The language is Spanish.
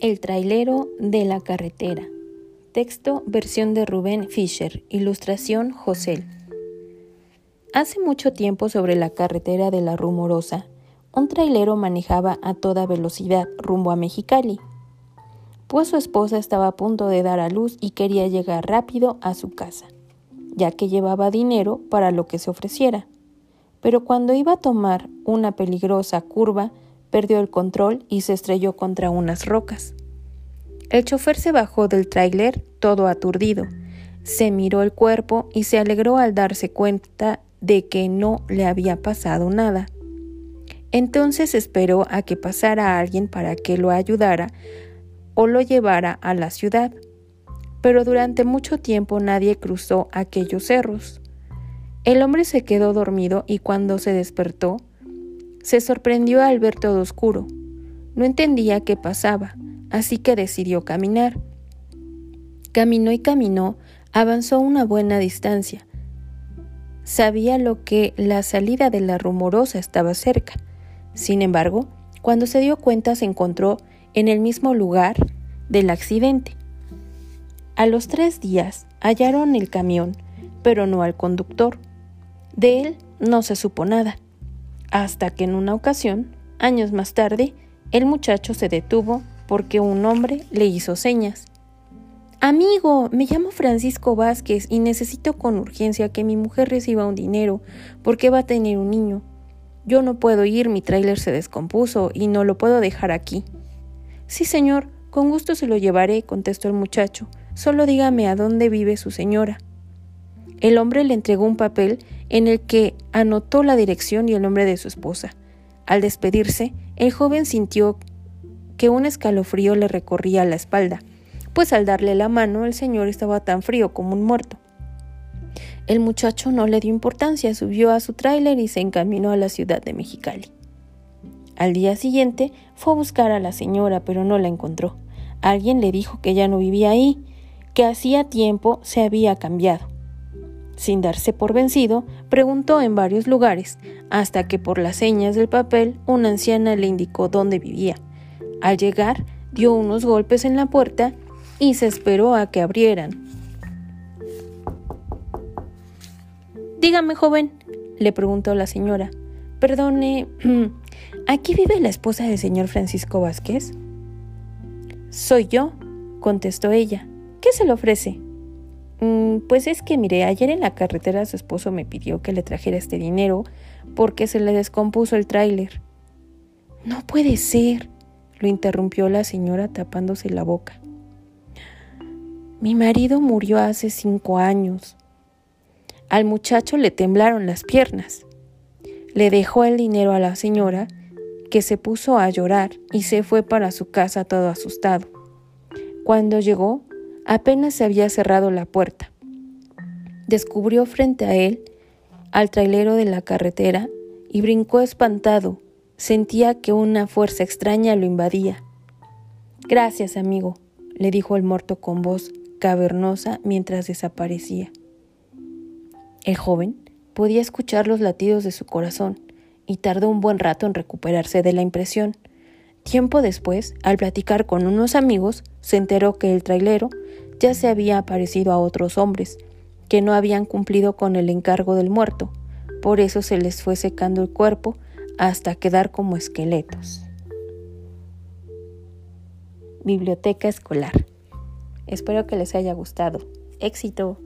El trailero de la carretera. Texto versión de Rubén Fischer. Ilustración José. Hace mucho tiempo sobre la carretera de la Rumorosa, un trailero manejaba a toda velocidad rumbo a Mexicali, pues su esposa estaba a punto de dar a luz y quería llegar rápido a su casa, ya que llevaba dinero para lo que se ofreciera. Pero cuando iba a tomar una peligrosa curva, perdió el control y se estrelló contra unas rocas. El chofer se bajó del tráiler todo aturdido, se miró el cuerpo y se alegró al darse cuenta de que no le había pasado nada. Entonces esperó a que pasara alguien para que lo ayudara o lo llevara a la ciudad. Pero durante mucho tiempo nadie cruzó aquellos cerros. El hombre se quedó dormido y cuando se despertó, se sorprendió al ver todo oscuro. No entendía qué pasaba, así que decidió caminar. Caminó y caminó, avanzó una buena distancia. Sabía lo que la salida de la rumorosa estaba cerca. Sin embargo, cuando se dio cuenta se encontró en el mismo lugar del accidente. A los tres días hallaron el camión, pero no al conductor. De él no se supo nada hasta que en una ocasión, años más tarde, el muchacho se detuvo porque un hombre le hizo señas. Amigo, me llamo Francisco Vázquez y necesito con urgencia que mi mujer reciba un dinero porque va a tener un niño. Yo no puedo ir, mi tráiler se descompuso y no lo puedo dejar aquí. Sí, señor, con gusto se lo llevaré, contestó el muchacho. Solo dígame a dónde vive su señora. El hombre le entregó un papel en el que anotó la dirección y el nombre de su esposa. Al despedirse, el joven sintió que un escalofrío le recorría la espalda, pues al darle la mano el señor estaba tan frío como un muerto. El muchacho no le dio importancia, subió a su tráiler y se encaminó a la ciudad de Mexicali. Al día siguiente fue a buscar a la señora, pero no la encontró. Alguien le dijo que ya no vivía ahí, que hacía tiempo se había cambiado. Sin darse por vencido, preguntó en varios lugares, hasta que por las señas del papel una anciana le indicó dónde vivía. Al llegar, dio unos golpes en la puerta y se esperó a que abrieran. Dígame, joven, le preguntó la señora. Perdone, ¿aquí vive la esposa del señor Francisco Vázquez? Soy yo, contestó ella. ¿Qué se le ofrece? Mm, pues es que, mire, ayer en la carretera su esposo me pidió que le trajera este dinero porque se le descompuso el tráiler. No puede ser, lo interrumpió la señora tapándose la boca. Mi marido murió hace cinco años. Al muchacho le temblaron las piernas. Le dejó el dinero a la señora, que se puso a llorar y se fue para su casa todo asustado. Cuando llegó, Apenas se había cerrado la puerta. Descubrió frente a él al trailero de la carretera y brincó espantado. Sentía que una fuerza extraña lo invadía. Gracias, amigo, le dijo el muerto con voz cavernosa mientras desaparecía. El joven podía escuchar los latidos de su corazón y tardó un buen rato en recuperarse de la impresión. Tiempo después, al platicar con unos amigos, se enteró que el trailero ya se había aparecido a otros hombres, que no habían cumplido con el encargo del muerto, por eso se les fue secando el cuerpo hasta quedar como esqueletos. Biblioteca escolar. Espero que les haya gustado. Éxito.